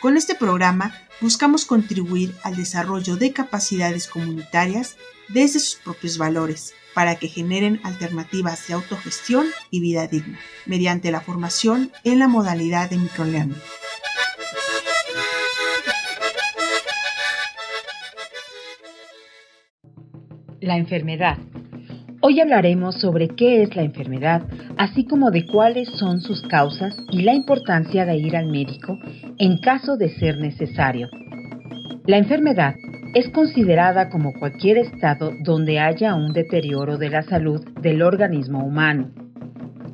Con este programa buscamos contribuir al desarrollo de capacidades comunitarias desde sus propios valores para que generen alternativas de autogestión y vida digna, mediante la formación en la modalidad de microlearning. La enfermedad. Hoy hablaremos sobre qué es la enfermedad, así como de cuáles son sus causas y la importancia de ir al médico en caso de ser necesario. La enfermedad es considerada como cualquier estado donde haya un deterioro de la salud del organismo humano.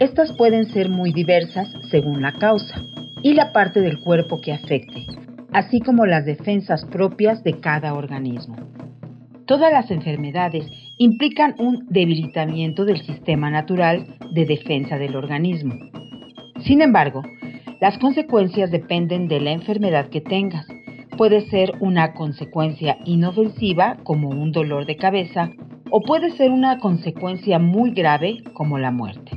Estas pueden ser muy diversas según la causa y la parte del cuerpo que afecte, así como las defensas propias de cada organismo. Todas las enfermedades implican un debilitamiento del sistema natural de defensa del organismo. Sin embargo, las consecuencias dependen de la enfermedad que tengas puede ser una consecuencia inofensiva como un dolor de cabeza o puede ser una consecuencia muy grave como la muerte.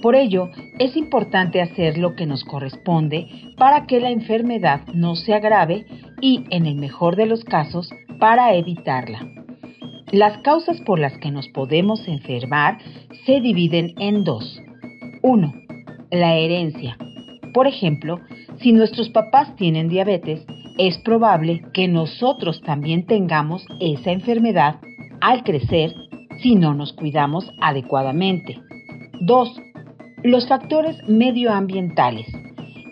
Por ello, es importante hacer lo que nos corresponde para que la enfermedad no se agrave y, en el mejor de los casos, para evitarla. Las causas por las que nos podemos enfermar se dividen en dos. 1. La herencia. Por ejemplo, si nuestros papás tienen diabetes, es probable que nosotros también tengamos esa enfermedad al crecer si no nos cuidamos adecuadamente. 2. Los factores medioambientales.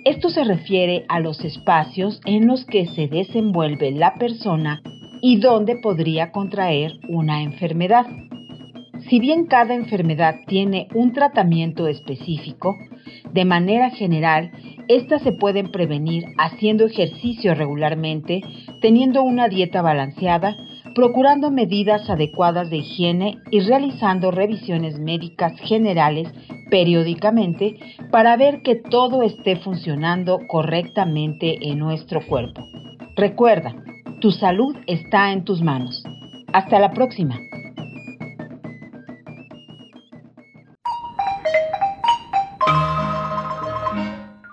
Esto se refiere a los espacios en los que se desenvuelve la persona y donde podría contraer una enfermedad. Si bien cada enfermedad tiene un tratamiento específico, de manera general estas se pueden prevenir haciendo ejercicio regularmente, teniendo una dieta balanceada, procurando medidas adecuadas de higiene y realizando revisiones médicas generales periódicamente para ver que todo esté funcionando correctamente en nuestro cuerpo. Recuerda, tu salud está en tus manos. Hasta la próxima.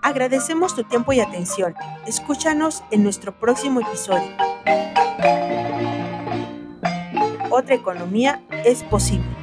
Agradecemos tu tiempo y atención. Escúchanos en nuestro próximo episodio. Otra economía es posible.